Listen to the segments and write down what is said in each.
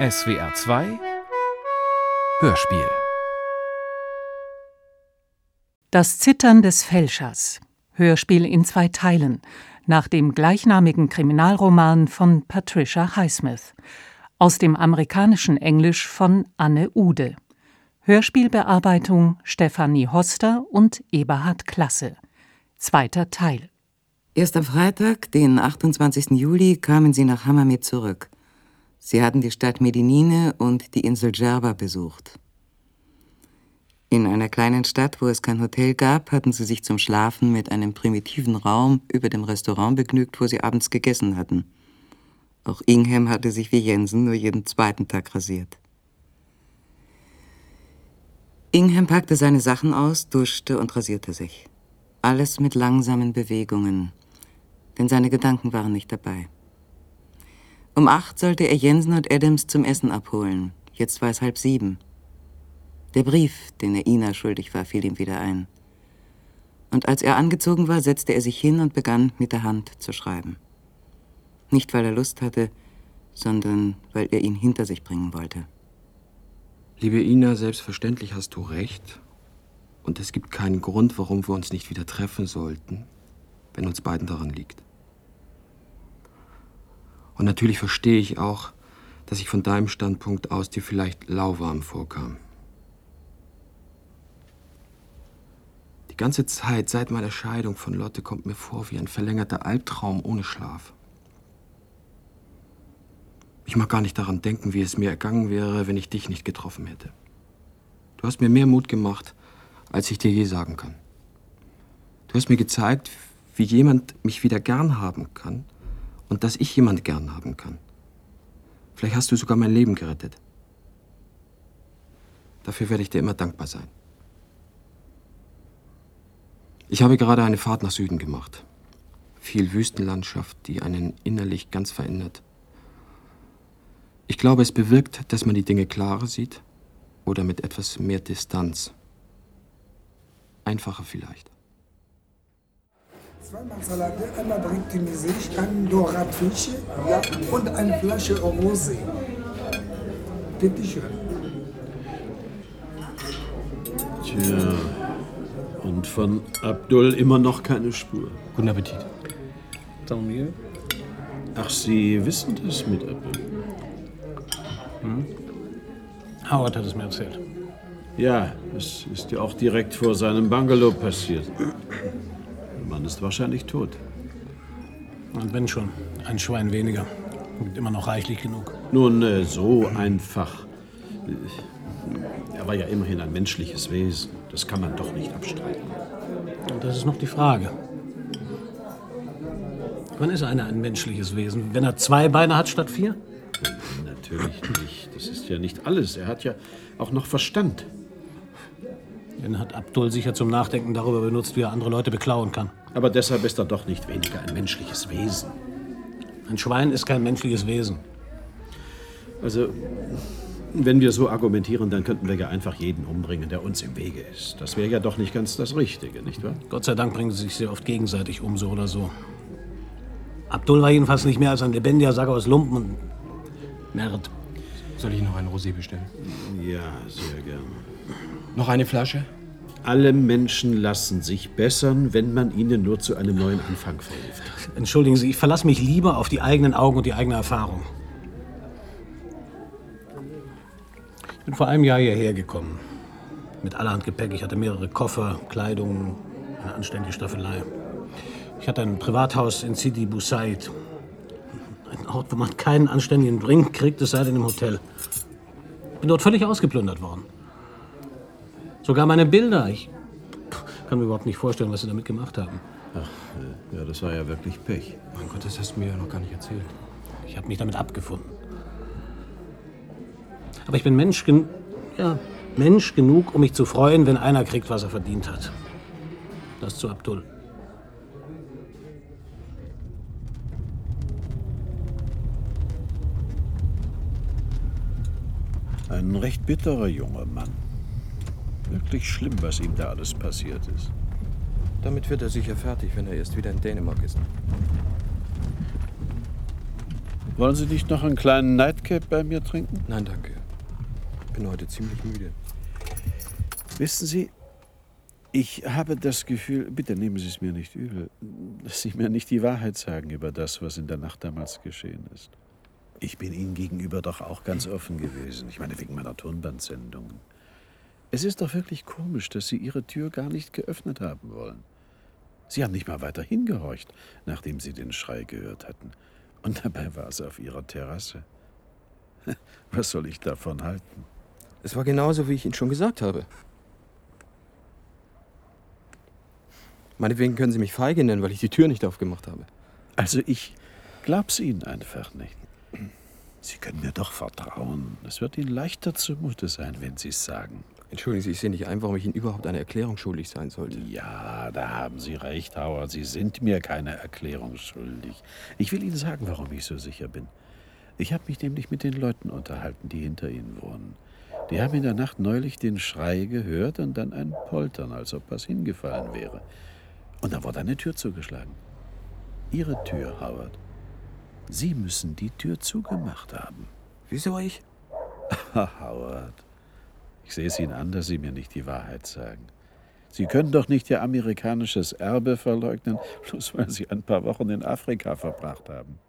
SWR 2 Hörspiel Das Zittern des Fälschers. Hörspiel in zwei Teilen. Nach dem gleichnamigen Kriminalroman von Patricia Highsmith. Aus dem amerikanischen Englisch von Anne Ude. Hörspielbearbeitung Stefanie Hoster und Eberhard Klasse. Zweiter Teil. Erst am Freitag, den 28. Juli, kamen sie nach Hammamet zurück. Sie hatten die Stadt Medinine und die Insel Djerba besucht. In einer kleinen Stadt, wo es kein Hotel gab, hatten sie sich zum Schlafen mit einem primitiven Raum über dem Restaurant begnügt, wo sie abends gegessen hatten. Auch Ingham hatte sich wie Jensen nur jeden zweiten Tag rasiert. Ingham packte seine Sachen aus, duschte und rasierte sich. Alles mit langsamen Bewegungen, denn seine Gedanken waren nicht dabei. Um acht sollte er Jensen und Adams zum Essen abholen. Jetzt war es halb sieben. Der Brief, den er Ina schuldig war, fiel ihm wieder ein. Und als er angezogen war, setzte er sich hin und begann mit der Hand zu schreiben. Nicht, weil er Lust hatte, sondern weil er ihn hinter sich bringen wollte. Liebe Ina, selbstverständlich hast du recht. Und es gibt keinen Grund, warum wir uns nicht wieder treffen sollten, wenn uns beiden daran liegt. Und natürlich verstehe ich auch, dass ich von deinem Standpunkt aus dir vielleicht lauwarm vorkam. Die ganze Zeit seit meiner Scheidung von Lotte kommt mir vor wie ein verlängerter Albtraum ohne Schlaf. Ich mag gar nicht daran denken, wie es mir ergangen wäre, wenn ich dich nicht getroffen hätte. Du hast mir mehr Mut gemacht, als ich dir je sagen kann. Du hast mir gezeigt, wie jemand mich wieder gern haben kann und dass ich jemand gern haben kann. Vielleicht hast du sogar mein Leben gerettet. Dafür werde ich dir immer dankbar sein. Ich habe gerade eine Fahrt nach Süden gemacht. Viel Wüstenlandschaft, die einen innerlich ganz verändert. Ich glaube, es bewirkt, dass man die Dinge klarer sieht oder mit etwas mehr Distanz. Einfacher vielleicht. Zweimal Salate, einmal Briktimise, ein Doratfisch ja, und eine Flasche Rosé. Bitte schön. Tja, und von Abdul immer noch keine Spur. Guten Appetit. Tant Ach, Sie wissen das mit Abdul? Hm? Howard hat es mir erzählt. Ja, es ist ja auch direkt vor seinem Bungalow passiert. Mann ist wahrscheinlich tot. Und wenn schon, ein Schwein weniger. Gibt immer noch reichlich genug. Nun, äh, so einfach. Er war ja immerhin ein menschliches Wesen. Das kann man doch nicht abstreiten. Und das ist noch die Frage. Wann ist einer ein menschliches Wesen? Wenn er zwei Beine hat statt vier? Natürlich nicht. Das ist ja nicht alles. Er hat ja auch noch Verstand. Den hat Abdul sicher zum Nachdenken darüber benutzt, wie er andere Leute beklauen kann. Aber deshalb ist er doch nicht weniger ein menschliches Wesen. Ein Schwein ist kein menschliches Wesen. Also, wenn wir so argumentieren, dann könnten wir ja einfach jeden umbringen, der uns im Wege ist. Das wäre ja doch nicht ganz das Richtige, nicht wahr? Gott sei Dank bringen sie sich sehr oft gegenseitig um, so oder so. Abdul war jedenfalls nicht mehr als ein lebendiger Sack aus Lumpen und Nerd. Soll ich noch ein Rosé bestellen? Ja, sehr gern. Noch eine Flasche? Alle Menschen lassen sich bessern, wenn man ihnen nur zu einem neuen Anfang verhilft. Entschuldigen Sie, ich verlasse mich lieber auf die eigenen Augen und die eigene Erfahrung. Ich bin vor einem Jahr hierher gekommen. Mit allerhand Gepäck. Ich hatte mehrere Koffer, Kleidung, eine anständige Staffelei. Ich hatte ein Privathaus in Sidi Boussaid. Ein Ort, wo man keinen anständigen Drink kriegt, es sei denn im Hotel. Bin dort völlig ausgeplündert worden. Sogar meine Bilder. Ich kann mir überhaupt nicht vorstellen, was sie damit gemacht haben. Ach, ja, das war ja wirklich Pech. Mein Gott, das hast du mir ja noch gar nicht erzählt. Ich habe mich damit abgefunden. Aber ich bin Mensch, gen ja, Mensch genug, um mich zu freuen, wenn einer kriegt, was er verdient hat. Das zu Abdul. Ein recht bitterer junger Mann. Wirklich schlimm, was ihm da alles passiert ist. Damit wird er sicher fertig, wenn er erst wieder in Dänemark ist. Wollen Sie nicht noch einen kleinen Nightcap bei mir trinken? Nein, danke. Ich bin heute ziemlich müde. Wissen Sie, ich habe das Gefühl, bitte nehmen Sie es mir nicht übel, dass Sie mir nicht die Wahrheit sagen über das, was in der Nacht damals geschehen ist. Ich bin Ihnen gegenüber doch auch ganz offen gewesen. Ich meine, wegen meiner Tonbandsendungen. Es ist doch wirklich komisch, dass Sie Ihre Tür gar nicht geöffnet haben wollen. Sie haben nicht mal weiter hingehorcht, nachdem Sie den Schrei gehört hatten. Und dabei war es auf Ihrer Terrasse. Was soll ich davon halten? Es war genauso, wie ich Ihnen schon gesagt habe. Meinetwegen können Sie mich feige nennen, weil ich die Tür nicht aufgemacht habe. Also ich glaub's Ihnen einfach nicht. Sie können mir doch vertrauen. Es wird Ihnen leichter zumute sein, wenn Sie es sagen. Entschuldigen Sie, ich sehe nicht ein, warum ich Ihnen überhaupt eine Erklärung schuldig sein sollte. Ja, da haben Sie recht, Howard. Sie sind mir keine Erklärung schuldig. Ich will Ihnen sagen, warum ich so sicher bin. Ich habe mich nämlich mit den Leuten unterhalten, die hinter Ihnen wohnen. Die haben in der Nacht neulich den Schrei gehört und dann ein Poltern, als ob was hingefallen wäre. Und dann wurde eine Tür zugeschlagen. Ihre Tür, Howard. Sie müssen die Tür zugemacht haben. Wieso ich? Howard, ich sehe es Ihnen an, dass Sie mir nicht die Wahrheit sagen. Sie können doch nicht Ihr amerikanisches Erbe verleugnen, bloß weil Sie ein paar Wochen in Afrika verbracht haben.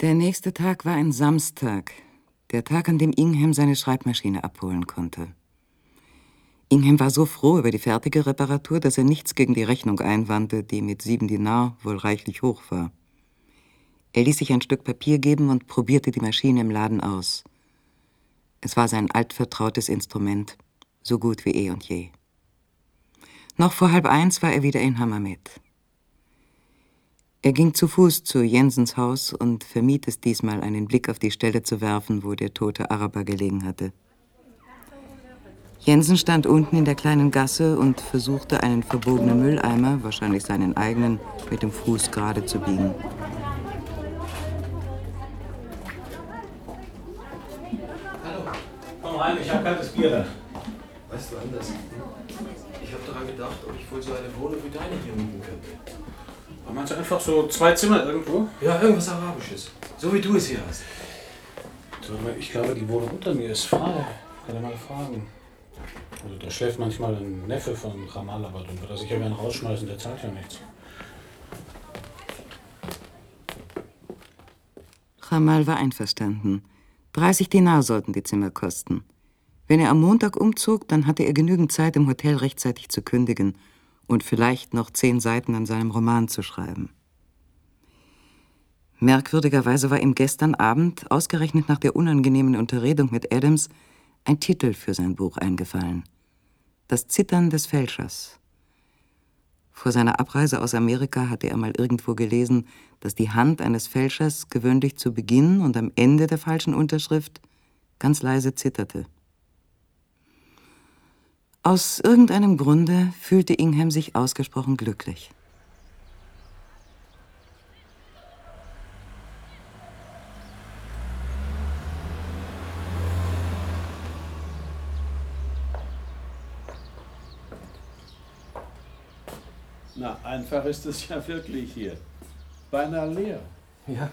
Der nächste Tag war ein Samstag, der Tag, an dem Ingham seine Schreibmaschine abholen konnte. Ingham war so froh über die fertige Reparatur, dass er nichts gegen die Rechnung einwandte, die mit sieben Dinar wohl reichlich hoch war. Er ließ sich ein Stück Papier geben und probierte die Maschine im Laden aus. Es war sein altvertrautes Instrument, so gut wie eh und je. Noch vor halb eins war er wieder in Hammermet. Er ging zu Fuß zu Jensens Haus und vermied es diesmal, einen Blick auf die Stelle zu werfen, wo der tote Araber gelegen hatte. Jensen stand unten in der kleinen Gasse und versuchte, einen verbogenen Mülleimer, wahrscheinlich seinen eigenen, mit dem Fuß gerade zu biegen. Rein, ich hab kaltes Bier da. Weißt du anders? Ich habe daran gedacht, ob ich wohl so eine Wohnung wie deine hier mieten könnte. Aber meinst du einfach so zwei Zimmer irgendwo? Ja, irgendwas Arabisches. So wie du es hier hast. Ich glaube, die Wohnung unter mir ist frei. Kann er mal fragen. Also da schläft manchmal ein Neffe von Ramal, aber dann wird er sicher werden rausschmeißen, der zahlt ja nichts. Jamal war einverstanden. 30 Dinar sollten die Zimmer kosten. Wenn er am Montag umzog, dann hatte er genügend Zeit, im Hotel rechtzeitig zu kündigen und vielleicht noch zehn Seiten an seinem Roman zu schreiben. Merkwürdigerweise war ihm gestern Abend, ausgerechnet nach der unangenehmen Unterredung mit Adams, ein Titel für sein Buch eingefallen. Das Zittern des Fälschers. Vor seiner Abreise aus Amerika hatte er mal irgendwo gelesen, dass die Hand eines Fälschers gewöhnlich zu Beginn und am Ende der falschen Unterschrift ganz leise zitterte. Aus irgendeinem Grunde fühlte Ingham sich ausgesprochen glücklich. Na, einfach ist es ja wirklich hier. Beinahe leer. Ja.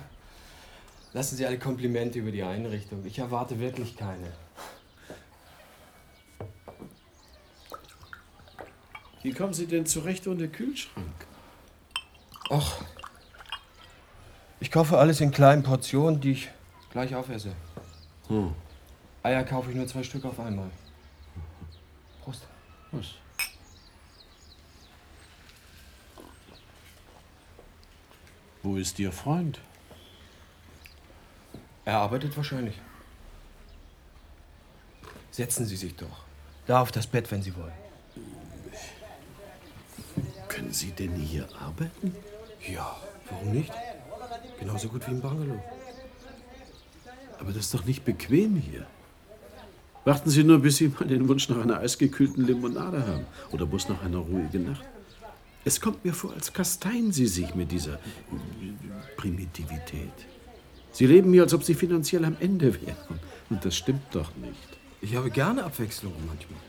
Lassen Sie alle Komplimente über die Einrichtung. Ich erwarte wirklich keine. Wie kommen Sie denn zurecht ohne Kühlschrank? Ach. Ich kaufe alles in kleinen Portionen, die ich gleich aufesse. Hm. Eier kaufe ich nur zwei Stück auf einmal. Prost. Was? Wo ist Ihr Freund? Er arbeitet wahrscheinlich. Setzen Sie sich doch. Da auf das Bett, wenn Sie wollen. Können Sie denn hier arbeiten? Ja, warum nicht? Genauso gut wie im Bungalow. Aber das ist doch nicht bequem hier. Warten Sie nur, bis Sie mal den Wunsch nach einer eisgekühlten Limonade haben. Oder bloß nach einer ruhigen Nacht. Es kommt mir vor, als kasteien Sie sich mit dieser äh, Primitivität. Sie leben hier, als ob Sie finanziell am Ende wären. Und das stimmt doch nicht. Ich habe gerne Abwechslung manchmal.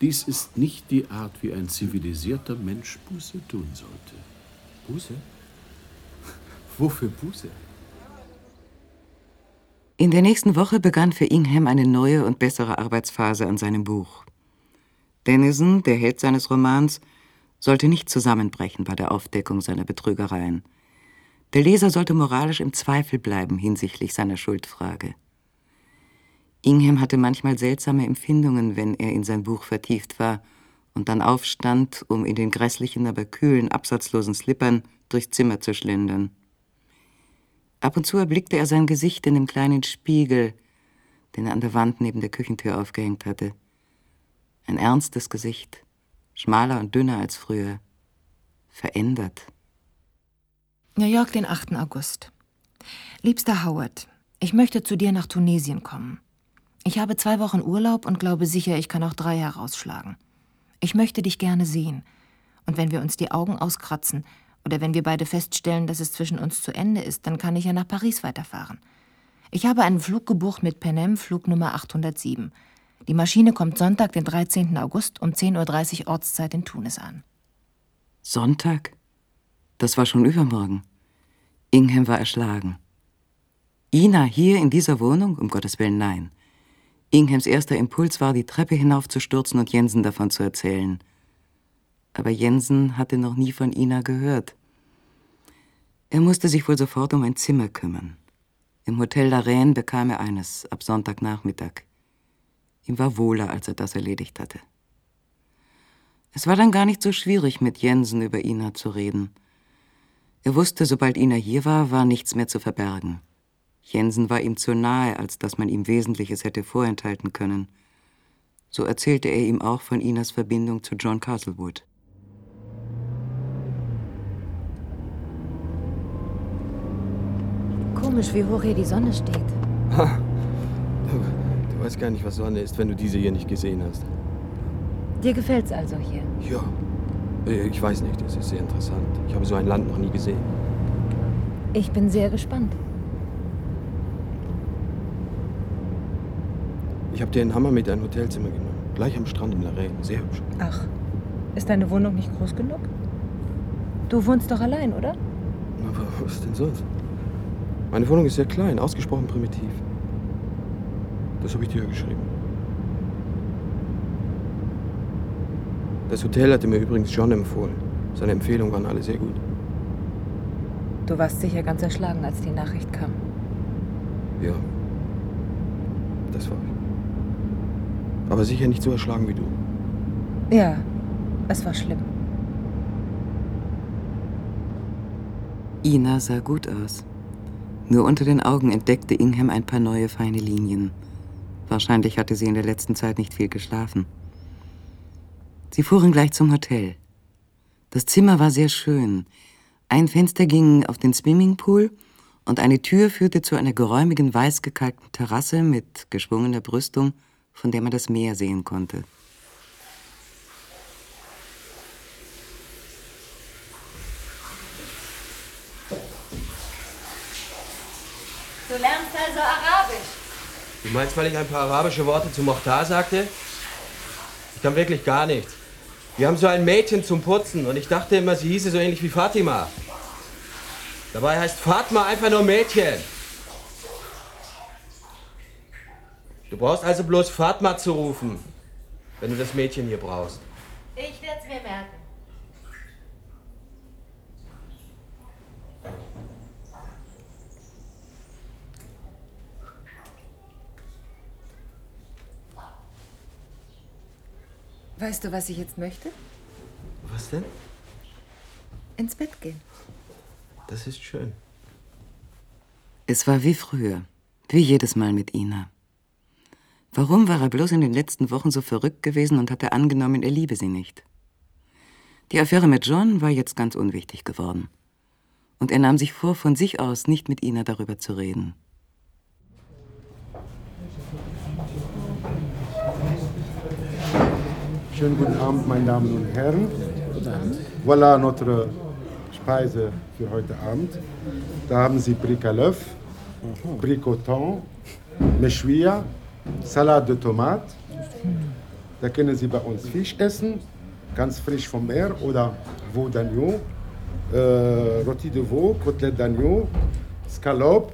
Dies ist nicht die Art, wie ein zivilisierter Mensch Buße tun sollte. Buße? Wofür Buße? In der nächsten Woche begann für Ingham eine neue und bessere Arbeitsphase an seinem Buch. Dennison, der Held seines Romans, sollte nicht zusammenbrechen bei der Aufdeckung seiner Betrügereien. Der Leser sollte moralisch im Zweifel bleiben hinsichtlich seiner Schuldfrage. Ingham hatte manchmal seltsame Empfindungen, wenn er in sein Buch vertieft war und dann aufstand, um in den grässlichen, aber kühlen, absatzlosen Slippern durchs Zimmer zu schlendern. Ab und zu erblickte er sein Gesicht in dem kleinen Spiegel, den er an der Wand neben der Küchentür aufgehängt hatte. Ein ernstes Gesicht, schmaler und dünner als früher, verändert. New York, den 8. August. Liebster Howard, ich möchte zu dir nach Tunesien kommen. Ich habe zwei Wochen Urlaub und glaube sicher, ich kann auch drei herausschlagen. Ich möchte dich gerne sehen. Und wenn wir uns die Augen auskratzen oder wenn wir beide feststellen, dass es zwischen uns zu Ende ist, dann kann ich ja nach Paris weiterfahren. Ich habe einen Flug gebucht mit Penem, Flugnummer 807. Die Maschine kommt Sonntag, den 13. August um 10.30 Uhr Ortszeit in Tunis an. Sonntag? Das war schon übermorgen. Ingham war erschlagen. Ina hier in dieser Wohnung? Um Gottes Willen, nein. Inghams erster Impuls war, die Treppe hinaufzustürzen und Jensen davon zu erzählen. Aber Jensen hatte noch nie von Ina gehört. Er musste sich wohl sofort um ein Zimmer kümmern. Im Hotel La Reine bekam er eines ab Sonntagnachmittag. Ihm war wohler, als er das erledigt hatte. Es war dann gar nicht so schwierig, mit Jensen über Ina zu reden. Er wusste, sobald Ina hier war, war nichts mehr zu verbergen. Jensen war ihm zu nahe, als dass man ihm Wesentliches hätte vorenthalten können. So erzählte er ihm auch von Inas Verbindung zu John Castlewood. Komisch, wie hoch hier die Sonne steht. Ha. Du, du weißt gar nicht, was Sonne ist, wenn du diese hier nicht gesehen hast. Dir gefällt's also hier? Ja. Äh, Ich weiß nicht, es ist sehr interessant. Ich habe so ein Land noch nie gesehen. Ich bin sehr gespannt. Ich habe dir einen Hammer mit ein Hotelzimmer genommen. Gleich am Strand im Larraine. Sehr hübsch. Ach, ist deine Wohnung nicht groß genug? Du wohnst doch allein, oder? Aber was denn sonst? Meine Wohnung ist sehr klein, ausgesprochen primitiv. Das habe ich dir geschrieben. Das Hotel hatte mir übrigens John empfohlen. Seine Empfehlungen waren alle sehr gut. Du warst sicher ganz erschlagen, als die Nachricht kam. Ja. Das war ich. Aber sicher nicht so erschlagen wie du. Ja, es war schlimm. Ina sah gut aus. Nur unter den Augen entdeckte Ingham ein paar neue feine Linien. Wahrscheinlich hatte sie in der letzten Zeit nicht viel geschlafen. Sie fuhren gleich zum Hotel. Das Zimmer war sehr schön. Ein Fenster ging auf den Swimmingpool und eine Tür führte zu einer geräumigen, weiß gekalkten Terrasse mit geschwungener Brüstung, von der man das Meer sehen konnte. Du lernst also Arabisch. Du meinst, weil ich ein paar arabische Worte zu Mochtar sagte? Ich kann wirklich gar nichts. Wir haben so ein Mädchen zum Putzen und ich dachte immer, sie hieße so ähnlich wie Fatima. Dabei heißt Fatma einfach nur Mädchen. Du brauchst also bloß Fatma zu rufen, wenn du das Mädchen hier brauchst. Ich werde es mir merken. Weißt du, was ich jetzt möchte? Was denn? Ins Bett gehen. Das ist schön. Es war wie früher, wie jedes Mal mit Ina. Warum war er bloß in den letzten Wochen so verrückt gewesen und hatte angenommen, er liebe sie nicht? Die Affäre mit John war jetzt ganz unwichtig geworden. Und er nahm sich vor, von sich aus nicht mit Ina darüber zu reden. Schönen guten Abend, meine Damen und Herren. Voilà notre Speise für heute Abend. Da haben Sie Bric à l'œuf, Salade de Tomate. Da können Sie bei uns Fisch essen, ganz frisch vom Meer oder Veau d'agneau, äh, Rôti de Veau, Côtelette d'agneau, Scalope,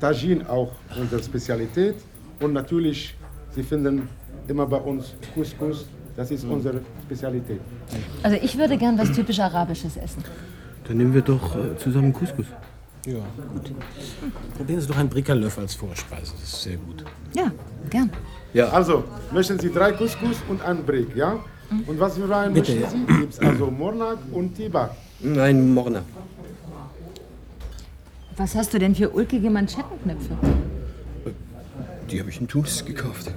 Tagine auch unsere Spezialität. Und natürlich, Sie finden immer bei uns Couscous. Das ist unsere Spezialität. Also ich würde gern was typisch Arabisches essen. Dann nehmen wir doch äh, zusammen Couscous. Ja, gut. Probieren Sie doch ein Brickalöff als Vorspeise. Das ist sehr gut. Ja, gern. Ja. Also, möchten Sie drei Couscous und einen Brick, ja? Und was für einen Bitte, möchten ja. Sie? Gibt's also Mornak und Tiba. Ein Morna. Was hast du denn für ulkige Manschettenknöpfe? Die habe ich in Tunis gekauft.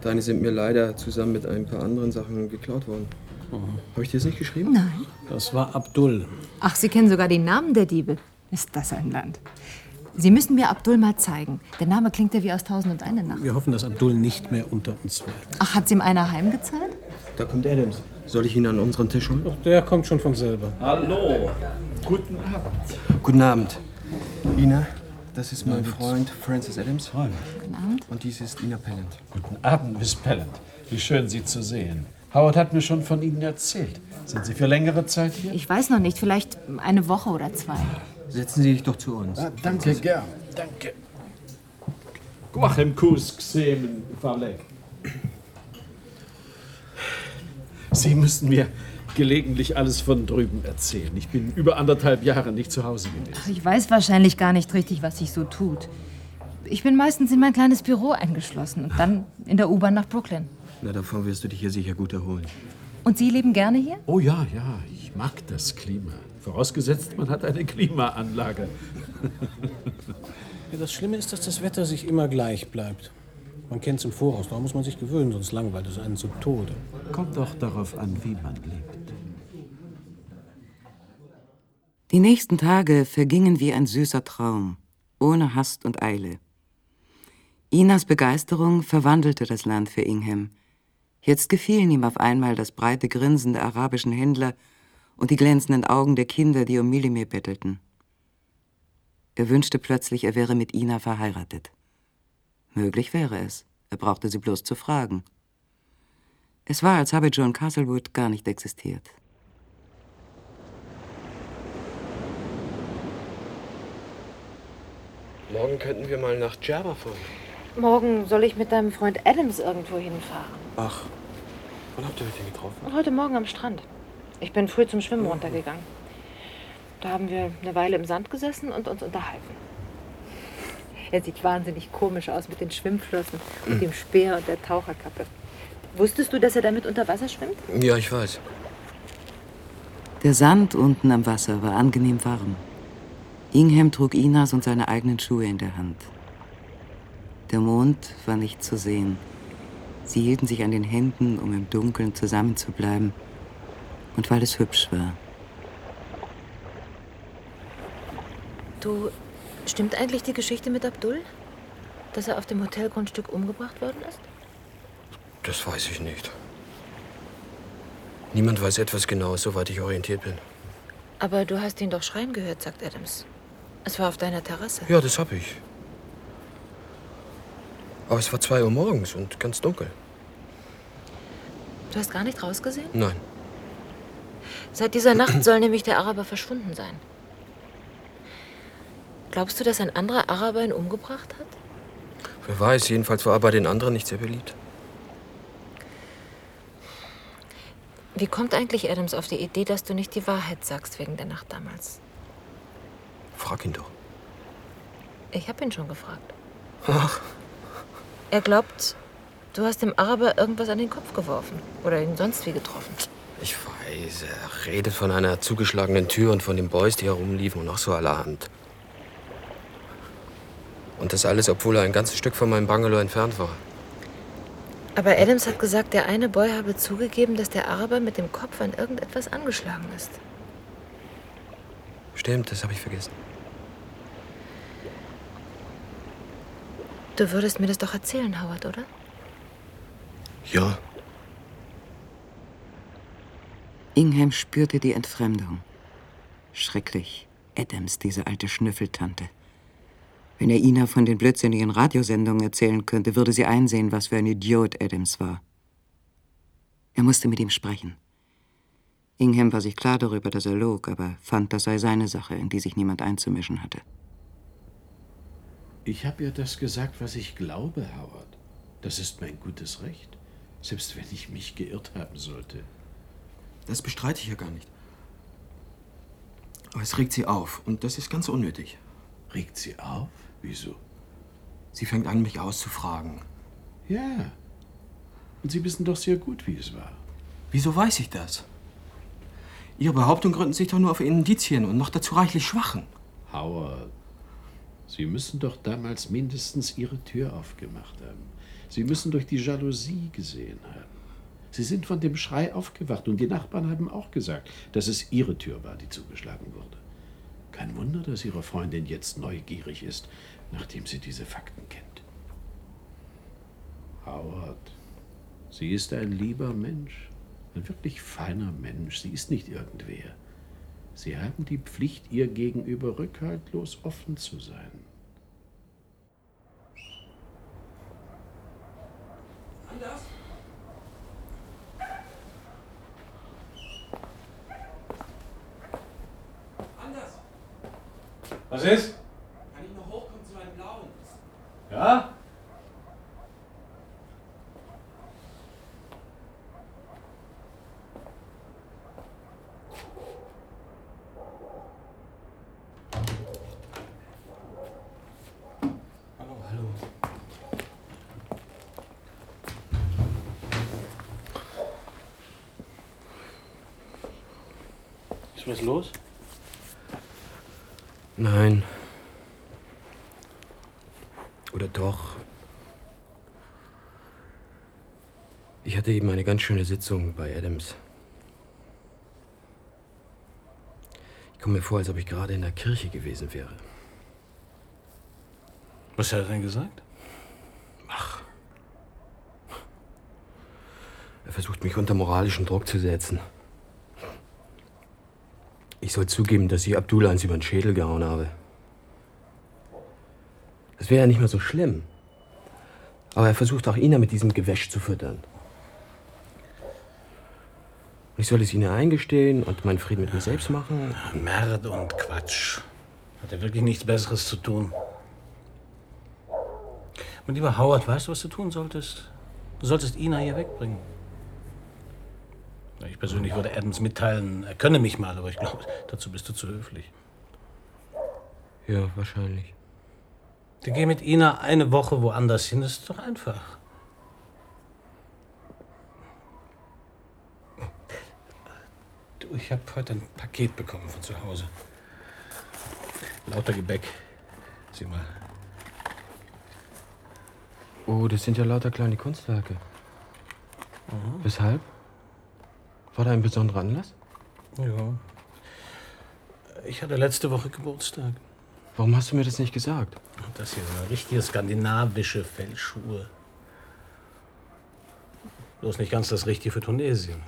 Deine sind mir leider zusammen mit ein paar anderen Sachen geklaut worden. Habe ich dir das nicht geschrieben? Nein. Das war Abdul. Ach, Sie kennen sogar den Namen der Diebe. Ist das ein Land? Sie müssen mir Abdul mal zeigen. Der Name klingt ja wie aus Tausend und eine Nacht. Wir hoffen, dass Abdul nicht mehr unter uns bleibt. Ach, hat's ihm einer heimgezahlt? Da kommt Adams. Soll ich ihn an unseren Tisch holen? Doch, der kommt schon von selber. Hallo. Guten Abend. Guten Abend. Ina, das ist mein Freund Francis Adams. Guten Abend. Und dies ist Ina Pellant. Guten Abend, Miss Pellant. Wie schön, Sie zu sehen. Howard hat mir schon von Ihnen erzählt. Sind Sie für längere Zeit hier? Ich weiß noch nicht, vielleicht eine Woche oder zwei. Setzen Sie sich doch zu uns. Ah, danke, gern. Danke. Joachim Kus Xemen Falek. Sie müssen mir gelegentlich alles von drüben erzählen. Ich bin über anderthalb Jahre nicht zu Hause gewesen. Ach, ich weiß wahrscheinlich gar nicht richtig, was sich so tut. Ich bin meistens in mein kleines Büro eingeschlossen und dann in der U-Bahn nach Brooklyn. Na, davon wirst du dich hier sicher gut erholen. Und Sie leben gerne hier? Oh ja, ja, ich mag das Klima. Vorausgesetzt, man hat eine Klimaanlage. Ja, das Schlimme ist, dass das Wetter sich immer gleich bleibt. Man kennt es im Voraus, darum muss man sich gewöhnen, sonst langweilt es einen zu Tode. Kommt doch darauf an, wie man lebt. Die nächsten Tage vergingen wie ein süßer Traum, ohne Hast und Eile. Inas Begeisterung verwandelte das Land für Ingham. Jetzt gefielen ihm auf einmal das breite Grinsen der arabischen Händler und die glänzenden Augen der Kinder, die um Milimir bettelten. Er wünschte plötzlich, er wäre mit Ina verheiratet. Möglich wäre es, er brauchte sie bloß zu fragen. Es war, als habe John Castlewood gar nicht existiert. Morgen könnten wir mal nach Djerba fahren. Morgen soll ich mit deinem Freund Adams irgendwo hinfahren. Ach, wann habt ihr euch denn getroffen? Und heute Morgen am Strand. Ich bin früh zum Schwimmen runtergegangen. Da haben wir eine Weile im Sand gesessen und uns unterhalten. Er sieht wahnsinnig komisch aus mit den Schwimmflossen und dem Speer und der Taucherkappe. Wusstest du, dass er damit unter Wasser schwimmt? Ja, ich weiß. Der Sand unten am Wasser war angenehm warm. Ingham trug Inas und seine eigenen Schuhe in der Hand. Der Mond war nicht zu sehen. Sie hielten sich an den Händen, um im Dunkeln zusammenzubleiben und weil es hübsch war. Du, stimmt eigentlich die Geschichte mit Abdul? Dass er auf dem Hotelgrundstück umgebracht worden ist? Das weiß ich nicht. Niemand weiß etwas Genaues, soweit ich orientiert bin. Aber du hast ihn doch schreien gehört, sagt Adams. Es war auf deiner Terrasse. Ja, das hab ich. Aber es war zwei Uhr morgens und ganz dunkel. Du hast gar nicht rausgesehen? Nein. Seit dieser Nacht soll nämlich der Araber verschwunden sein. Glaubst du, dass ein anderer Araber ihn umgebracht hat? Wer weiß, jedenfalls war er bei den anderen nicht sehr beliebt. Wie kommt eigentlich Adams auf die Idee, dass du nicht die Wahrheit sagst wegen der Nacht damals? Frag ihn doch. Ich habe ihn schon gefragt. Ach, Er glaubt, du hast dem Araber irgendwas an den Kopf geworfen oder ihn sonst wie getroffen. Ich weiß, er redet von einer zugeschlagenen Tür und von den Boys, die herumliefen und noch so allerhand. Und das alles, obwohl er ein ganzes Stück von meinem Bungalow entfernt war. Aber Adams hat gesagt, der eine Boy habe zugegeben, dass der Araber mit dem Kopf an irgendetwas angeschlagen ist. Stimmt, das habe ich vergessen. Du würdest mir das doch erzählen, Howard, oder? Ja, Ingham spürte die Entfremdung. Schrecklich. Adams, diese alte Schnüffeltante. Wenn er Ina von den blödsinnigen Radiosendungen erzählen könnte, würde sie einsehen, was für ein Idiot Adams war. Er musste mit ihm sprechen. Ingham war sich klar darüber, dass er log, aber fand, das sei seine Sache, in die sich niemand einzumischen hatte. Ich habe ihr das gesagt, was ich glaube, Howard. Das ist mein gutes Recht. Selbst wenn ich mich geirrt haben sollte. Das bestreite ich ja gar nicht. Aber es regt sie auf und das ist ganz unnötig. Regt sie auf? Wieso? Sie fängt an, mich auszufragen. Ja. Und Sie wissen doch sehr gut, wie es war. Wieso weiß ich das? Ihre Behauptungen gründen sich doch nur auf Indizien und noch dazu reichlich schwachen. Howard, Sie müssen doch damals mindestens Ihre Tür aufgemacht haben. Sie müssen durch die Jalousie gesehen haben. Sie sind von dem Schrei aufgewacht und die Nachbarn haben auch gesagt, dass es Ihre Tür war, die zugeschlagen wurde. Kein Wunder, dass Ihre Freundin jetzt neugierig ist, nachdem sie diese Fakten kennt. Howard, sie ist ein lieber Mensch, ein wirklich feiner Mensch. Sie ist nicht irgendwer. Sie haben die Pflicht, ihr gegenüber rückhaltlos offen zu sein. Anders? Was ist? Kann ich noch hochkommen zu meinem Blauen? Ja? Hallo, hallo. Ist was los? Nein. Oder doch. Ich hatte eben eine ganz schöne Sitzung bei Adams. Ich komme mir vor, als ob ich gerade in der Kirche gewesen wäre. Was hat er denn gesagt? Ach. Er versucht mich unter moralischen Druck zu setzen. Ich soll zugeben, dass ich Abdullah eins über den Schädel gehauen habe. Das wäre ja nicht mehr so schlimm. Aber er versucht auch Ina mit diesem Gewäsch zu füttern. Ich soll es Ina eingestehen und meinen Frieden mit mir selbst machen. Merd und Quatsch. Hat er wirklich nichts Besseres zu tun? Mein lieber Howard, weißt du, was du tun solltest? Du solltest Ina hier wegbringen. Ich persönlich würde Adams mitteilen, er könne mich mal, aber ich glaube, dazu bist du zu höflich. Ja, wahrscheinlich. Dann geh mit Ina eine Woche woanders hin, das ist doch einfach. Du, ich habe heute ein Paket bekommen von zu Hause. Lauter Gebäck. Sieh mal. Oh, das sind ja lauter kleine Kunstwerke. Weshalb? War da ein besonderer Anlass? Ja. Ich hatte letzte Woche Geburtstag. Warum hast du mir das nicht gesagt? Das hier sind eine richtige skandinavische Fellschuhe. Bloß nicht ganz das Richtige für Tunesien.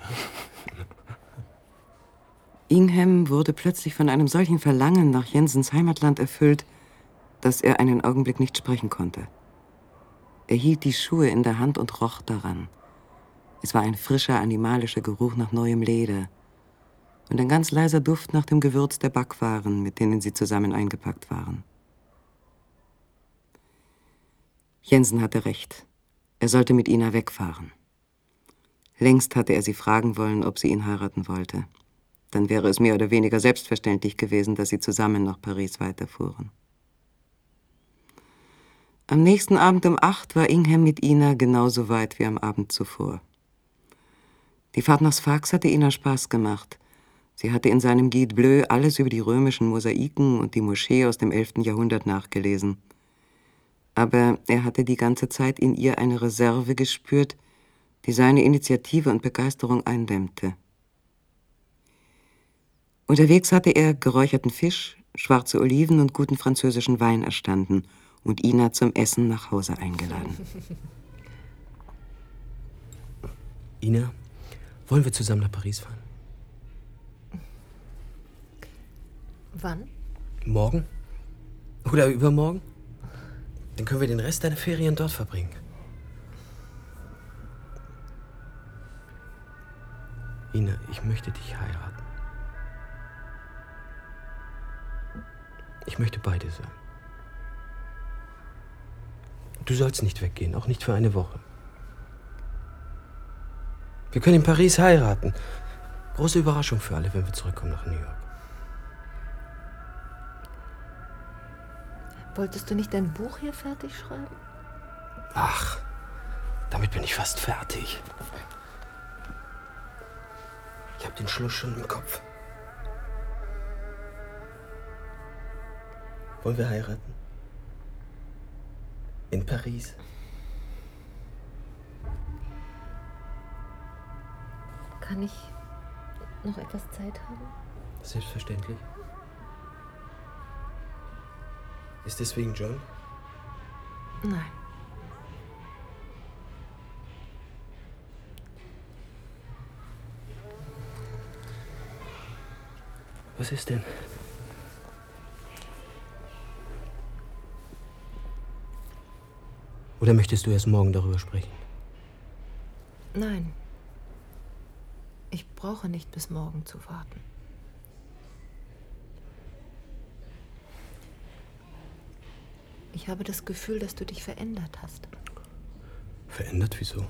Ingham wurde plötzlich von einem solchen Verlangen nach Jensens Heimatland erfüllt, dass er einen Augenblick nicht sprechen konnte. Er hielt die Schuhe in der Hand und roch daran. Es war ein frischer, animalischer Geruch nach neuem Leder und ein ganz leiser Duft nach dem Gewürz der Backwaren, mit denen sie zusammen eingepackt waren. Jensen hatte recht. Er sollte mit Ina wegfahren. Längst hatte er sie fragen wollen, ob sie ihn heiraten wollte. Dann wäre es mehr oder weniger selbstverständlich gewesen, dass sie zusammen nach Paris weiterfuhren. Am nächsten Abend um acht war Ingham mit Ina genauso weit wie am Abend zuvor. Die Fahrt nach Sfax hatte Ina Spaß gemacht. Sie hatte in seinem Guide Bleu alles über die römischen Mosaiken und die Moschee aus dem 11. Jahrhundert nachgelesen. Aber er hatte die ganze Zeit in ihr eine Reserve gespürt, die seine Initiative und Begeisterung eindämmte. Unterwegs hatte er geräucherten Fisch, schwarze Oliven und guten französischen Wein erstanden und Ina zum Essen nach Hause eingeladen. Ina, wollen wir zusammen nach Paris fahren? Wann? Morgen? Oder übermorgen? Dann können wir den Rest deiner Ferien dort verbringen. Ina, ich möchte dich heiraten. Ich möchte beide sein. Du sollst nicht weggehen, auch nicht für eine Woche. Wir können in Paris heiraten. Große Überraschung für alle, wenn wir zurückkommen nach New York. Wolltest du nicht dein Buch hier fertig schreiben? Ach, damit bin ich fast fertig. Ich habe den Schluss schon im Kopf. Wollen wir heiraten? In Paris? Kann ich noch etwas Zeit haben? Selbstverständlich. Ist deswegen John? Nein. Was ist denn? Oder möchtest du erst morgen darüber sprechen? Nein. Ich brauche nicht bis morgen zu warten. Ich habe das Gefühl, dass du dich verändert hast. Verändert? Wieso?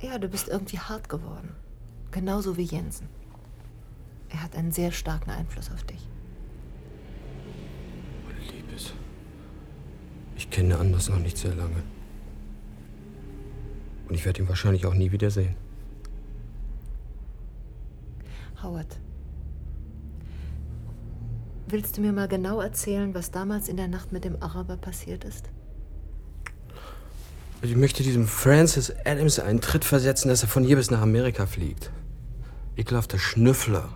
Ja, du bist irgendwie hart geworden. Genauso wie Jensen. Er hat einen sehr starken Einfluss auf dich. Liebes. Ich kenne Anders noch nicht sehr lange. Und ich werde ihn wahrscheinlich auch nie wiedersehen. Howard, willst du mir mal genau erzählen, was damals in der Nacht mit dem Araber passiert ist? Ich möchte diesem Francis Adams einen Tritt versetzen, dass er von hier bis nach Amerika fliegt. Ekelhafter Schnüffler.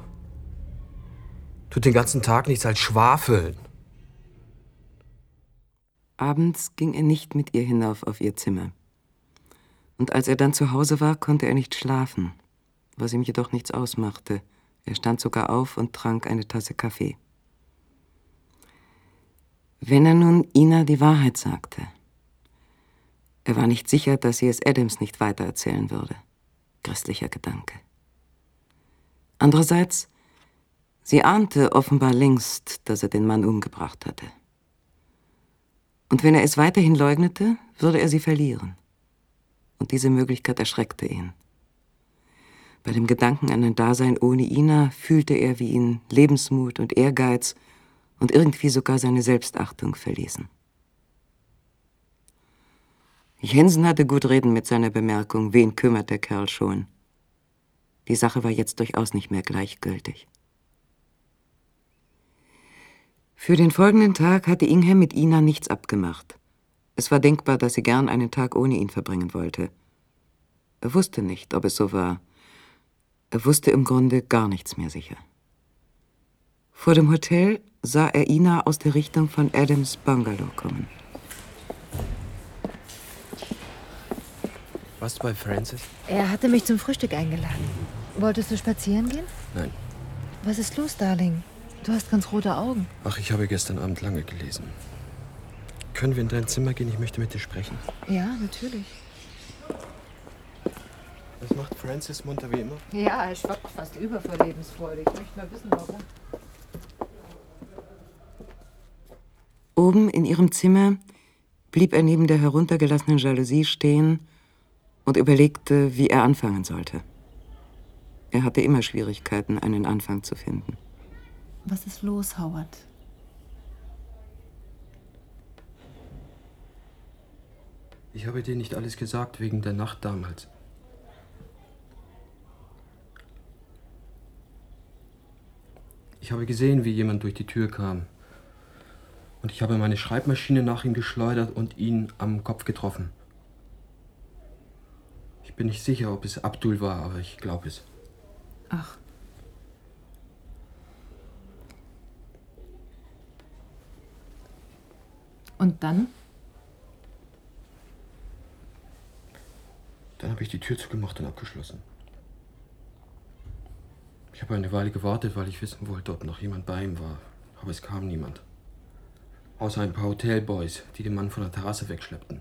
Tut den ganzen Tag nichts als schwafeln. Abends ging er nicht mit ihr hinauf auf ihr Zimmer. Und als er dann zu Hause war, konnte er nicht schlafen, was ihm jedoch nichts ausmachte. Er stand sogar auf und trank eine Tasse Kaffee. Wenn er nun Ina die Wahrheit sagte, er war nicht sicher, dass sie es Adams nicht weitererzählen würde. Christlicher Gedanke. Andererseits, sie ahnte offenbar längst, dass er den Mann umgebracht hatte. Und wenn er es weiterhin leugnete, würde er sie verlieren. Und diese Möglichkeit erschreckte ihn. Bei dem Gedanken an ein Dasein ohne Ina fühlte er, wie ihn Lebensmut und Ehrgeiz und irgendwie sogar seine Selbstachtung verließen. Jensen hatte gut reden mit seiner Bemerkung, wen kümmert der Kerl schon. Die Sache war jetzt durchaus nicht mehr gleichgültig. Für den folgenden Tag hatte Ingham mit Ina nichts abgemacht. Es war denkbar, dass sie gern einen Tag ohne ihn verbringen wollte. Er wusste nicht, ob es so war. Er wusste im Grunde gar nichts mehr sicher. Vor dem Hotel sah er Ina aus der Richtung von Adams Bungalow kommen. Warst du bei Francis? Er hatte mich zum Frühstück eingeladen. Wolltest du spazieren gehen? Nein. Was ist los, Darling? Du hast ganz rote Augen. Ach, ich habe gestern Abend lange gelesen. Können wir in dein Zimmer gehen? Ich möchte mit dir sprechen. Ja, natürlich. Was macht Francis munter wie immer? Ja, er schwappt fast über vor Lebensfreude. Ich möchte mal wissen, warum. Oben in ihrem Zimmer blieb er neben der heruntergelassenen Jalousie stehen und überlegte, wie er anfangen sollte. Er hatte immer Schwierigkeiten, einen Anfang zu finden. Was ist los, Howard? Ich habe dir nicht alles gesagt wegen der Nacht damals. Ich habe gesehen, wie jemand durch die Tür kam. Und ich habe meine Schreibmaschine nach ihm geschleudert und ihn am Kopf getroffen. Ich bin nicht sicher, ob es Abdul war, aber ich glaube es. Ach. Und dann? Dann habe ich die Tür zugemacht und abgeschlossen. Ich habe eine Weile gewartet, weil ich wissen wollte, ob noch jemand bei ihm war. Aber es kam niemand außer ein paar Hotelboys, die den Mann von der Terrasse wegschleppten.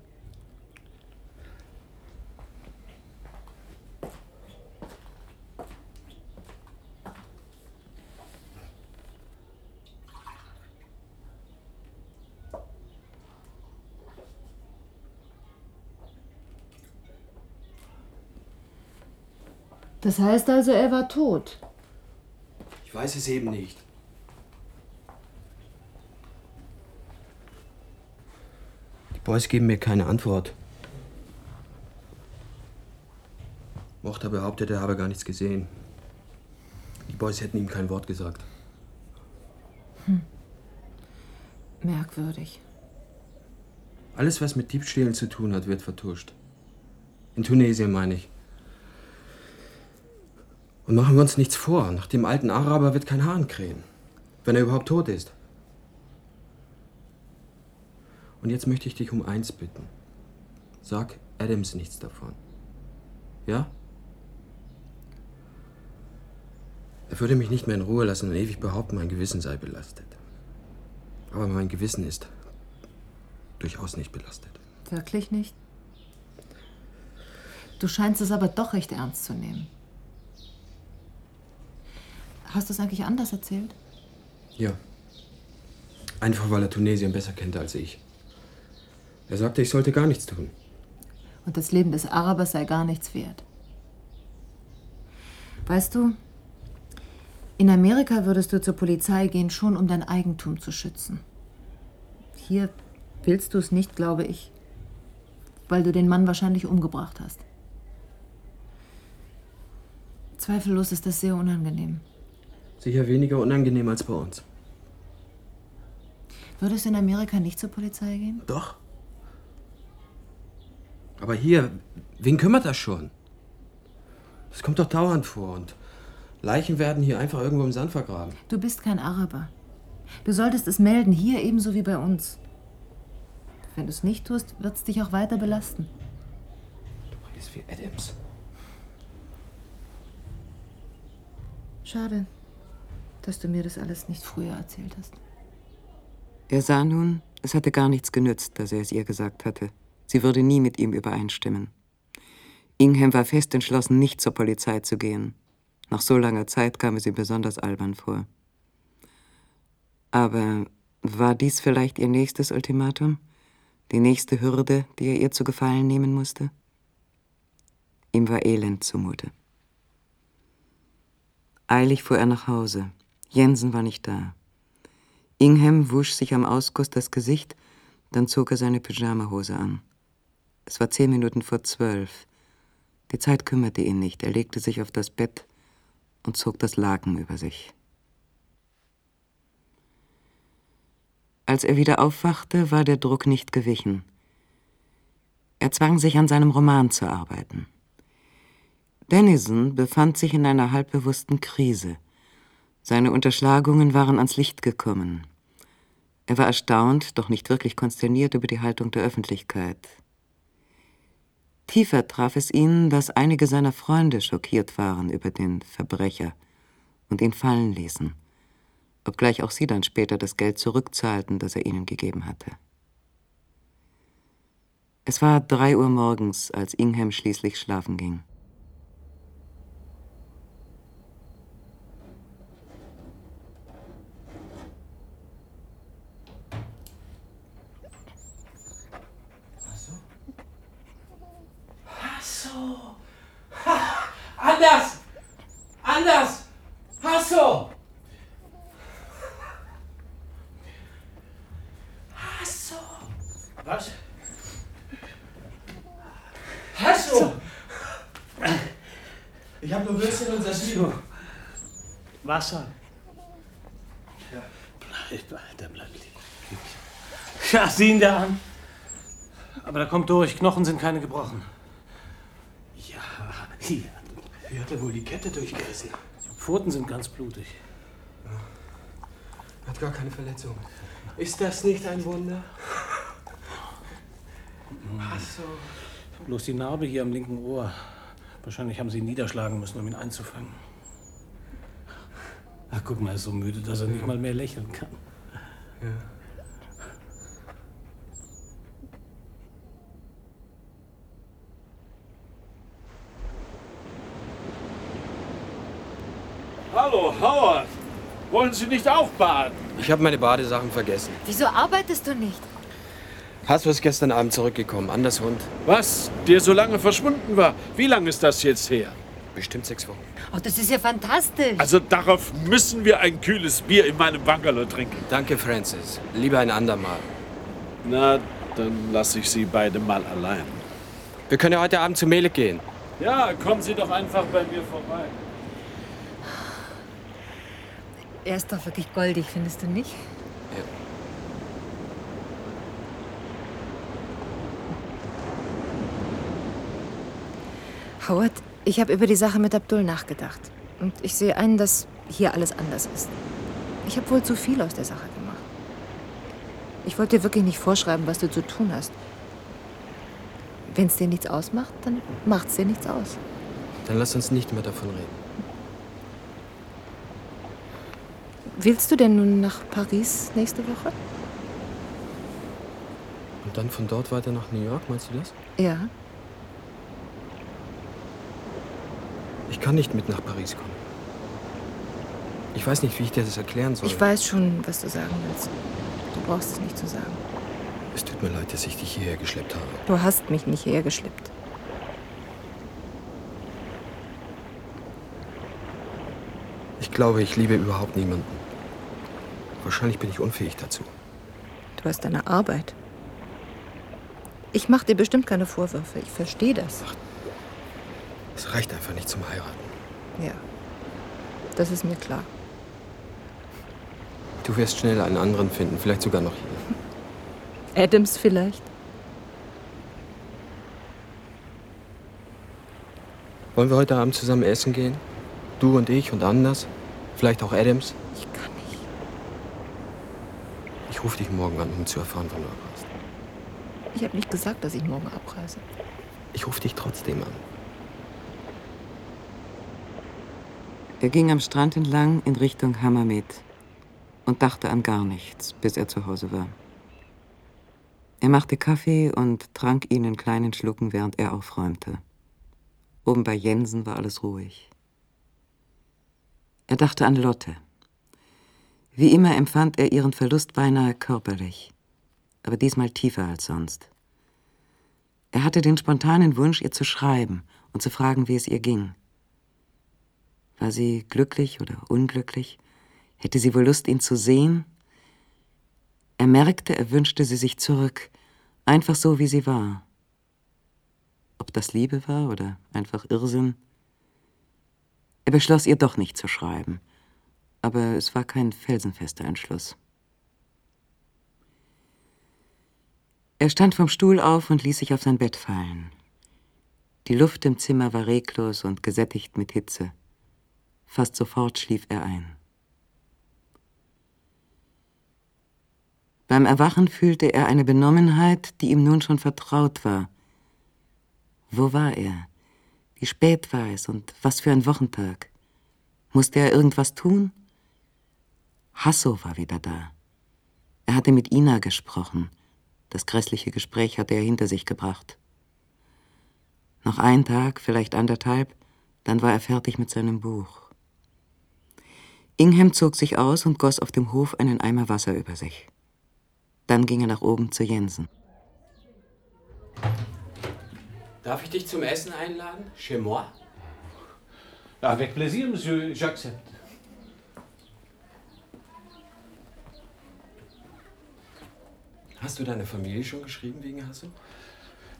Das heißt also, er war tot. Ich weiß es eben nicht. Boys geben mir keine Antwort. Mochter behauptet, er habe gar nichts gesehen. Die Boys hätten ihm kein Wort gesagt. Hm. Merkwürdig. Alles, was mit Diebstählen zu tun hat, wird vertuscht. In Tunesien meine ich. Und machen wir uns nichts vor, nach dem alten Araber wird kein Hahn krähen. Wenn er überhaupt tot ist. Und jetzt möchte ich dich um eins bitten. Sag Adams nichts davon. Ja? Er würde mich nicht mehr in Ruhe lassen und ewig behaupten, mein Gewissen sei belastet. Aber mein Gewissen ist durchaus nicht belastet. Wirklich nicht? Du scheinst es aber doch recht ernst zu nehmen. Hast du es eigentlich anders erzählt? Ja. Einfach weil er Tunesien besser kennt als ich. Er sagte, ich sollte gar nichts tun. Und das Leben des Arabers sei gar nichts wert. Weißt du, in Amerika würdest du zur Polizei gehen, schon um dein Eigentum zu schützen. Hier willst du es nicht, glaube ich, weil du den Mann wahrscheinlich umgebracht hast. Zweifellos ist das sehr unangenehm. Sicher weniger unangenehm als bei uns. Würdest du in Amerika nicht zur Polizei gehen? Doch. Aber hier, wen kümmert das schon? Das kommt doch dauernd vor und Leichen werden hier einfach irgendwo im Sand vergraben. Du bist kein Araber. Du solltest es melden, hier ebenso wie bei uns. Wenn du es nicht tust, wird es dich auch weiter belasten. Du redest wie Adams. Schade, dass du mir das alles nicht früher erzählt hast. Er sah nun, es hatte gar nichts genützt, dass er es ihr gesagt hatte. Sie würde nie mit ihm übereinstimmen. Ingham war fest entschlossen, nicht zur Polizei zu gehen. Nach so langer Zeit kam es ihm besonders albern vor. Aber war dies vielleicht ihr nächstes Ultimatum? Die nächste Hürde, die er ihr zu gefallen nehmen musste? Ihm war elend zumute. Eilig fuhr er nach Hause. Jensen war nicht da. Ingham wusch sich am Ausguss das Gesicht, dann zog er seine Pyjamahose an. Es war zehn Minuten vor zwölf. Die Zeit kümmerte ihn nicht. Er legte sich auf das Bett und zog das Laken über sich. Als er wieder aufwachte, war der Druck nicht gewichen. Er zwang sich an seinem Roman zu arbeiten. Dennison befand sich in einer halbbewussten Krise. Seine Unterschlagungen waren ans Licht gekommen. Er war erstaunt, doch nicht wirklich konsterniert über die Haltung der Öffentlichkeit. Tiefer traf es ihn, dass einige seiner Freunde schockiert waren über den Verbrecher und ihn fallen ließen, obgleich auch sie dann später das Geld zurückzahlten, das er ihnen gegeben hatte. Es war drei Uhr morgens, als Ingham schließlich schlafen ging. Hasso! Ha! Anders! Anders! Hasso! Hasso! Was? Hasso! Ich habe nur Würstchen und Sashimi. Wasser. Ja. Bleib, Alter, bleib liegen. Ja, sieh ihn da an. Aber da kommt durch, Knochen sind keine gebrochen. Ja, hier. Wie hat er wohl die Kette durchgerissen? Die Pfoten sind ganz blutig. Er hat gar keine Verletzung. Ist das nicht ein Wunder? Hasso. Bloß die Narbe hier am linken Ohr. Wahrscheinlich haben sie ihn niederschlagen müssen, um ihn einzufangen. Ach, guck mal, er ist so müde, dass er nicht mal mehr lächeln kann. Ja. Hallo, Howard. Wollen Sie nicht auch baden? Ich habe meine Badesachen vergessen. Wieso arbeitest du nicht? Hasso ist gestern Abend zurückgekommen, Anders Hund. Was? Der so lange verschwunden war? Wie lange ist das jetzt her? Bestimmt sechs Wochen. Oh, das ist ja fantastisch. Also darauf müssen wir ein kühles Bier in meinem Bungalow trinken. Danke, Francis. Lieber ein andermal. Na, dann lasse ich Sie beide mal allein. Wir können ja heute Abend zu Mele gehen. Ja, kommen Sie doch einfach bei mir vorbei. Er ist doch wirklich goldig, findest du nicht? Howard, ich habe über die Sache mit Abdul nachgedacht. Und ich sehe ein, dass hier alles anders ist. Ich habe wohl zu viel aus der Sache gemacht. Ich wollte dir wirklich nicht vorschreiben, was du zu tun hast. Wenn es dir nichts ausmacht, dann macht es dir nichts aus. Dann lass uns nicht mehr davon reden. Willst du denn nun nach Paris nächste Woche? Und dann von dort weiter nach New York, meinst du das? Ja. Ich kann nicht mit nach Paris kommen. Ich weiß nicht, wie ich dir das erklären soll. Ich weiß schon, was du sagen willst. Du brauchst es nicht zu sagen. Es tut mir leid, dass ich dich hierher geschleppt habe. Du hast mich nicht hergeschleppt. Ich glaube, ich liebe überhaupt niemanden. Wahrscheinlich bin ich unfähig dazu. Du hast deine Arbeit. Ich mache dir bestimmt keine Vorwürfe. Ich verstehe das. Es reicht einfach nicht zum Heiraten. Ja. Das ist mir klar. Du wirst schnell einen anderen finden, vielleicht sogar noch hier. Adams vielleicht. Wollen wir heute Abend zusammen essen gehen? Du und ich und Anders? Vielleicht auch Adams? Ich kann nicht. Ich rufe dich morgen an, um zu erfahren, wann du abreist. Ich habe nicht gesagt, dass ich morgen abreise. Ich rufe dich trotzdem an. Er ging am Strand entlang in Richtung Hammamet und dachte an gar nichts, bis er zu Hause war. Er machte Kaffee und trank ihn in kleinen Schlucken, während er aufräumte. Oben bei Jensen war alles ruhig. Er dachte an Lotte. Wie immer empfand er ihren Verlust beinahe körperlich, aber diesmal tiefer als sonst. Er hatte den spontanen Wunsch, ihr zu schreiben und zu fragen, wie es ihr ging. War sie glücklich oder unglücklich? Hätte sie wohl Lust, ihn zu sehen? Er merkte, er wünschte sie sich zurück, einfach so, wie sie war. Ob das Liebe war oder einfach Irrsinn? Er beschloss, ihr doch nicht zu schreiben, aber es war kein felsenfester Entschluss. Er stand vom Stuhl auf und ließ sich auf sein Bett fallen. Die Luft im Zimmer war reglos und gesättigt mit Hitze. Fast sofort schlief er ein. Beim Erwachen fühlte er eine Benommenheit, die ihm nun schon vertraut war. Wo war er? Wie spät war es und was für ein Wochentag? Musste er irgendwas tun? Hasso war wieder da. Er hatte mit Ina gesprochen. Das grässliche Gespräch hatte er hinter sich gebracht. Noch ein Tag, vielleicht anderthalb, dann war er fertig mit seinem Buch. Ingham zog sich aus und goss auf dem Hof einen Eimer Wasser über sich. Dann ging er nach oben zu Jensen. Darf ich dich zum Essen einladen? Chez moi? Avec plaisir, Monsieur, j'accepte. Hast du deine Familie schon geschrieben wegen Hasso?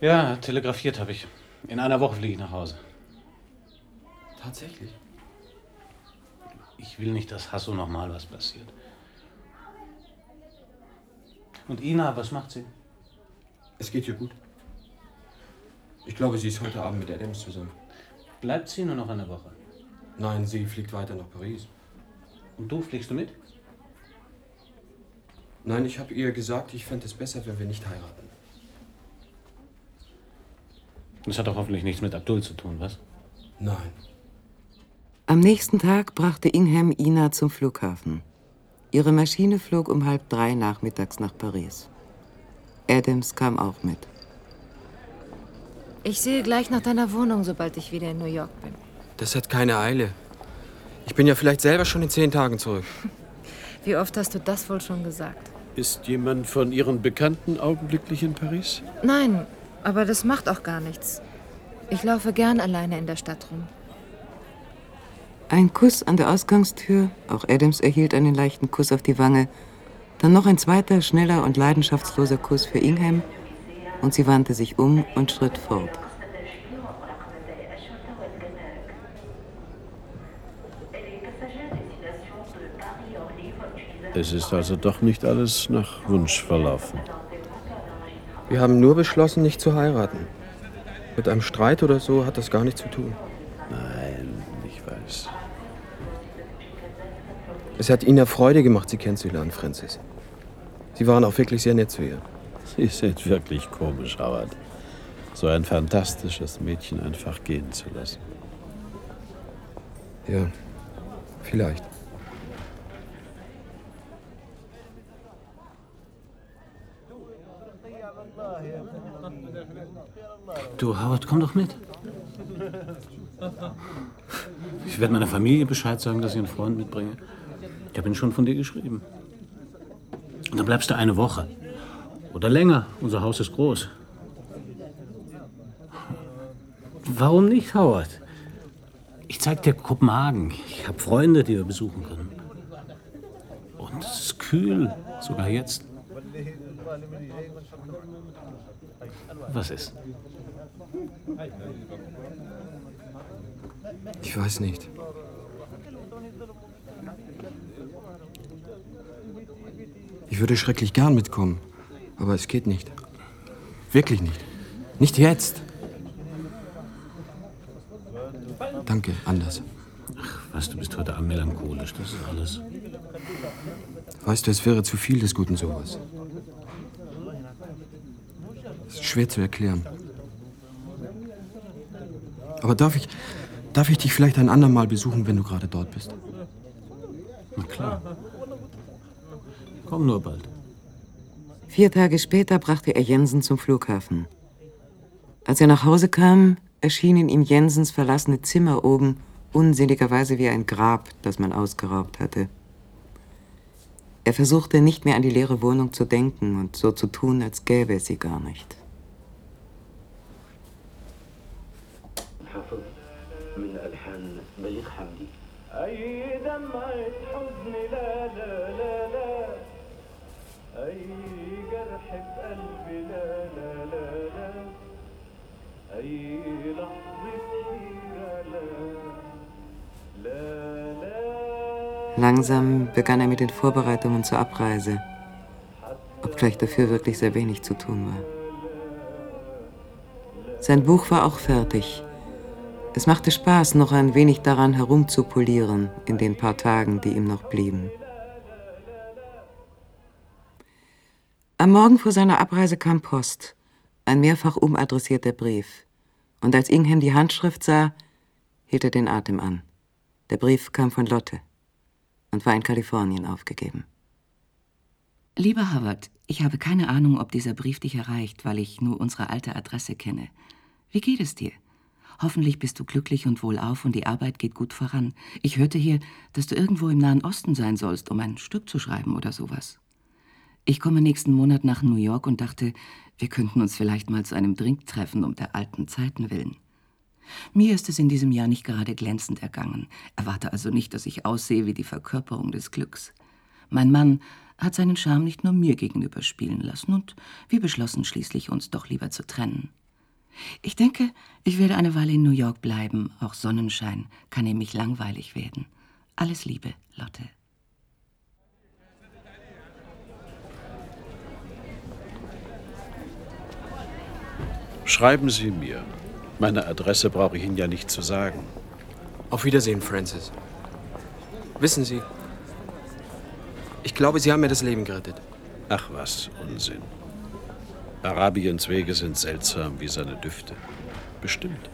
Ja, telegrafiert habe ich. In einer Woche fliege ich nach Hause. Tatsächlich? Ich will nicht, dass Hasso noch mal was passiert. Und Ina, was macht sie? Es geht ihr gut. Ich glaube, sie ist heute Abend mit Adams zusammen. Bleibt sie nur noch eine Woche? Nein, sie fliegt weiter nach Paris. Und du, fliegst du mit? Nein, ich habe ihr gesagt, ich fände es besser, wenn wir nicht heiraten. Das hat doch hoffentlich nichts mit Abdul zu tun, was? Nein. Am nächsten Tag brachte Ingham Ina zum Flughafen. Ihre Maschine flog um halb drei nachmittags nach Paris. Adams kam auch mit. Ich sehe gleich nach deiner Wohnung, sobald ich wieder in New York bin. Das hat keine Eile. Ich bin ja vielleicht selber schon in zehn Tagen zurück. Wie oft hast du das wohl schon gesagt? Ist jemand von Ihren Bekannten augenblicklich in Paris? Nein, aber das macht auch gar nichts. Ich laufe gern alleine in der Stadt rum. Ein Kuss an der Ausgangstür, auch Adams erhielt einen leichten Kuss auf die Wange, dann noch ein zweiter, schneller und leidenschaftsloser Kuss für Ingham, und sie wandte sich um und schritt fort. Es ist also doch nicht alles nach Wunsch verlaufen. Wir haben nur beschlossen, nicht zu heiraten. Mit einem Streit oder so hat das gar nichts zu tun. Weiß. Es hat Ihnen Freude gemacht, Sie kennenzulernen, Francis. Sie waren auch wirklich sehr nett zu ihr. Sie sind wirklich komisch, Howard. So ein fantastisches Mädchen einfach gehen zu lassen. Ja, vielleicht. Du, Howard, komm doch mit. Ich werde meiner Familie Bescheid sagen, dass ich einen Freund mitbringe. Ich habe ihn schon von dir geschrieben. Und dann bleibst du eine Woche. Oder länger. Unser Haus ist groß. Warum nicht, Howard? Ich zeig dir Kopenhagen. Ich habe Freunde, die wir besuchen können. Und es ist kühl, sogar jetzt. Was ist? Ich weiß nicht. Ich würde schrecklich gern mitkommen, aber es geht nicht. Wirklich nicht. Nicht jetzt. Danke, anders. Ach, was, du bist heute Abend melancholisch, das ist alles. Weißt du, es wäre zu viel des Guten sowas. Es ist schwer zu erklären. Aber darf ich, darf ich dich vielleicht ein andermal besuchen, wenn du gerade dort bist? Na klar. Komm nur bald. Vier Tage später brachte er Jensen zum Flughafen. Als er nach Hause kam, erschienen ihm Jensens verlassene Zimmer oben unsinnigerweise wie ein Grab, das man ausgeraubt hatte. Er versuchte nicht mehr an die leere Wohnung zu denken und so zu tun, als gäbe es sie gar nicht. Langsam begann er mit den Vorbereitungen zur Abreise, obgleich dafür wirklich sehr wenig zu tun war. Sein Buch war auch fertig. Es machte Spaß, noch ein wenig daran herumzupolieren in den paar Tagen, die ihm noch blieben. Am Morgen vor seiner Abreise kam Post, ein mehrfach umadressierter Brief. Und als Ingham die Handschrift sah, hielt er den Atem an. Der Brief kam von Lotte und war in Kalifornien aufgegeben. Lieber Howard, ich habe keine Ahnung, ob dieser Brief dich erreicht, weil ich nur unsere alte Adresse kenne. Wie geht es dir? Hoffentlich bist du glücklich und wohlauf und die Arbeit geht gut voran. Ich hörte hier, dass du irgendwo im Nahen Osten sein sollst, um ein Stück zu schreiben oder sowas. Ich komme nächsten Monat nach New York und dachte, wir könnten uns vielleicht mal zu einem Drink treffen, um der alten Zeiten willen. Mir ist es in diesem Jahr nicht gerade glänzend ergangen. Erwarte also nicht, dass ich aussehe wie die Verkörperung des Glücks. Mein Mann hat seinen Charme nicht nur mir gegenüber spielen lassen und wir beschlossen schließlich, uns doch lieber zu trennen. Ich denke, ich werde eine Weile in New York bleiben. Auch Sonnenschein kann nämlich langweilig werden. Alles Liebe, Lotte. Schreiben Sie mir. Meine Adresse brauche ich Ihnen ja nicht zu sagen. Auf Wiedersehen, Francis. Wissen Sie, ich glaube, Sie haben mir das Leben gerettet. Ach was, Unsinn. Arabiens Wege sind seltsam wie seine Düfte. Bestimmt.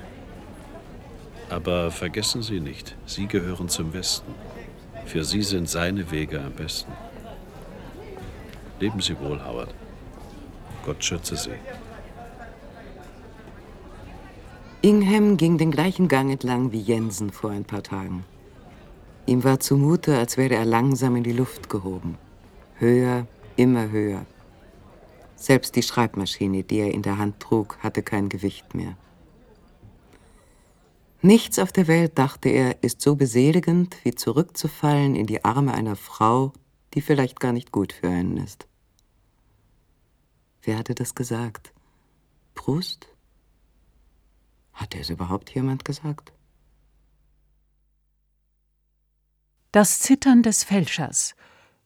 Aber vergessen Sie nicht, Sie gehören zum Westen. Für Sie sind seine Wege am besten. Leben Sie wohl, Howard. Gott schütze Sie. Ingham ging den gleichen Gang entlang wie Jensen vor ein paar Tagen. Ihm war zumute, als werde er langsam in die Luft gehoben. Höher, immer höher. Selbst die Schreibmaschine, die er in der Hand trug, hatte kein Gewicht mehr. Nichts auf der Welt, dachte er, ist so beseligend, wie zurückzufallen in die Arme einer Frau, die vielleicht gar nicht gut für einen ist. Wer hatte das gesagt? Proust? Hatte es überhaupt jemand gesagt? Das Zittern des Fälschers.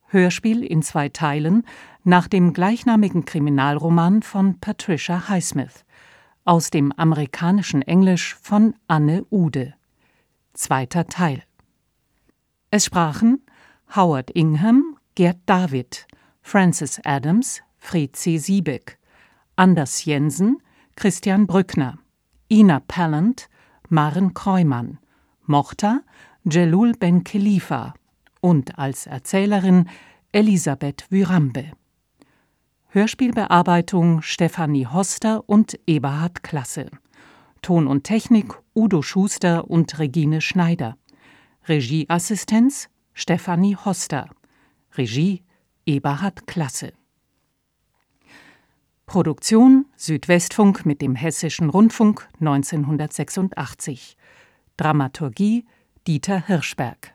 Hörspiel in zwei Teilen nach dem gleichnamigen Kriminalroman von Patricia Highsmith aus dem amerikanischen Englisch von Anne Ude. Zweiter Teil. Es sprachen Howard Ingham, Gerd David, Francis Adams, Fried C. Siebeck, Anders Jensen, Christian Brückner, Ina Pallant, Maren Kreumann, Mochta, Jelul Ben Khalifa und als Erzählerin Elisabeth Wyrambe. Hörspielbearbeitung Stefanie Hoster und Eberhard Klasse. Ton und Technik Udo Schuster und Regine Schneider. Regieassistenz Stefanie Hoster. Regie Eberhard Klasse. Produktion Südwestfunk mit dem Hessischen Rundfunk 1986. Dramaturgie Dieter Hirschberg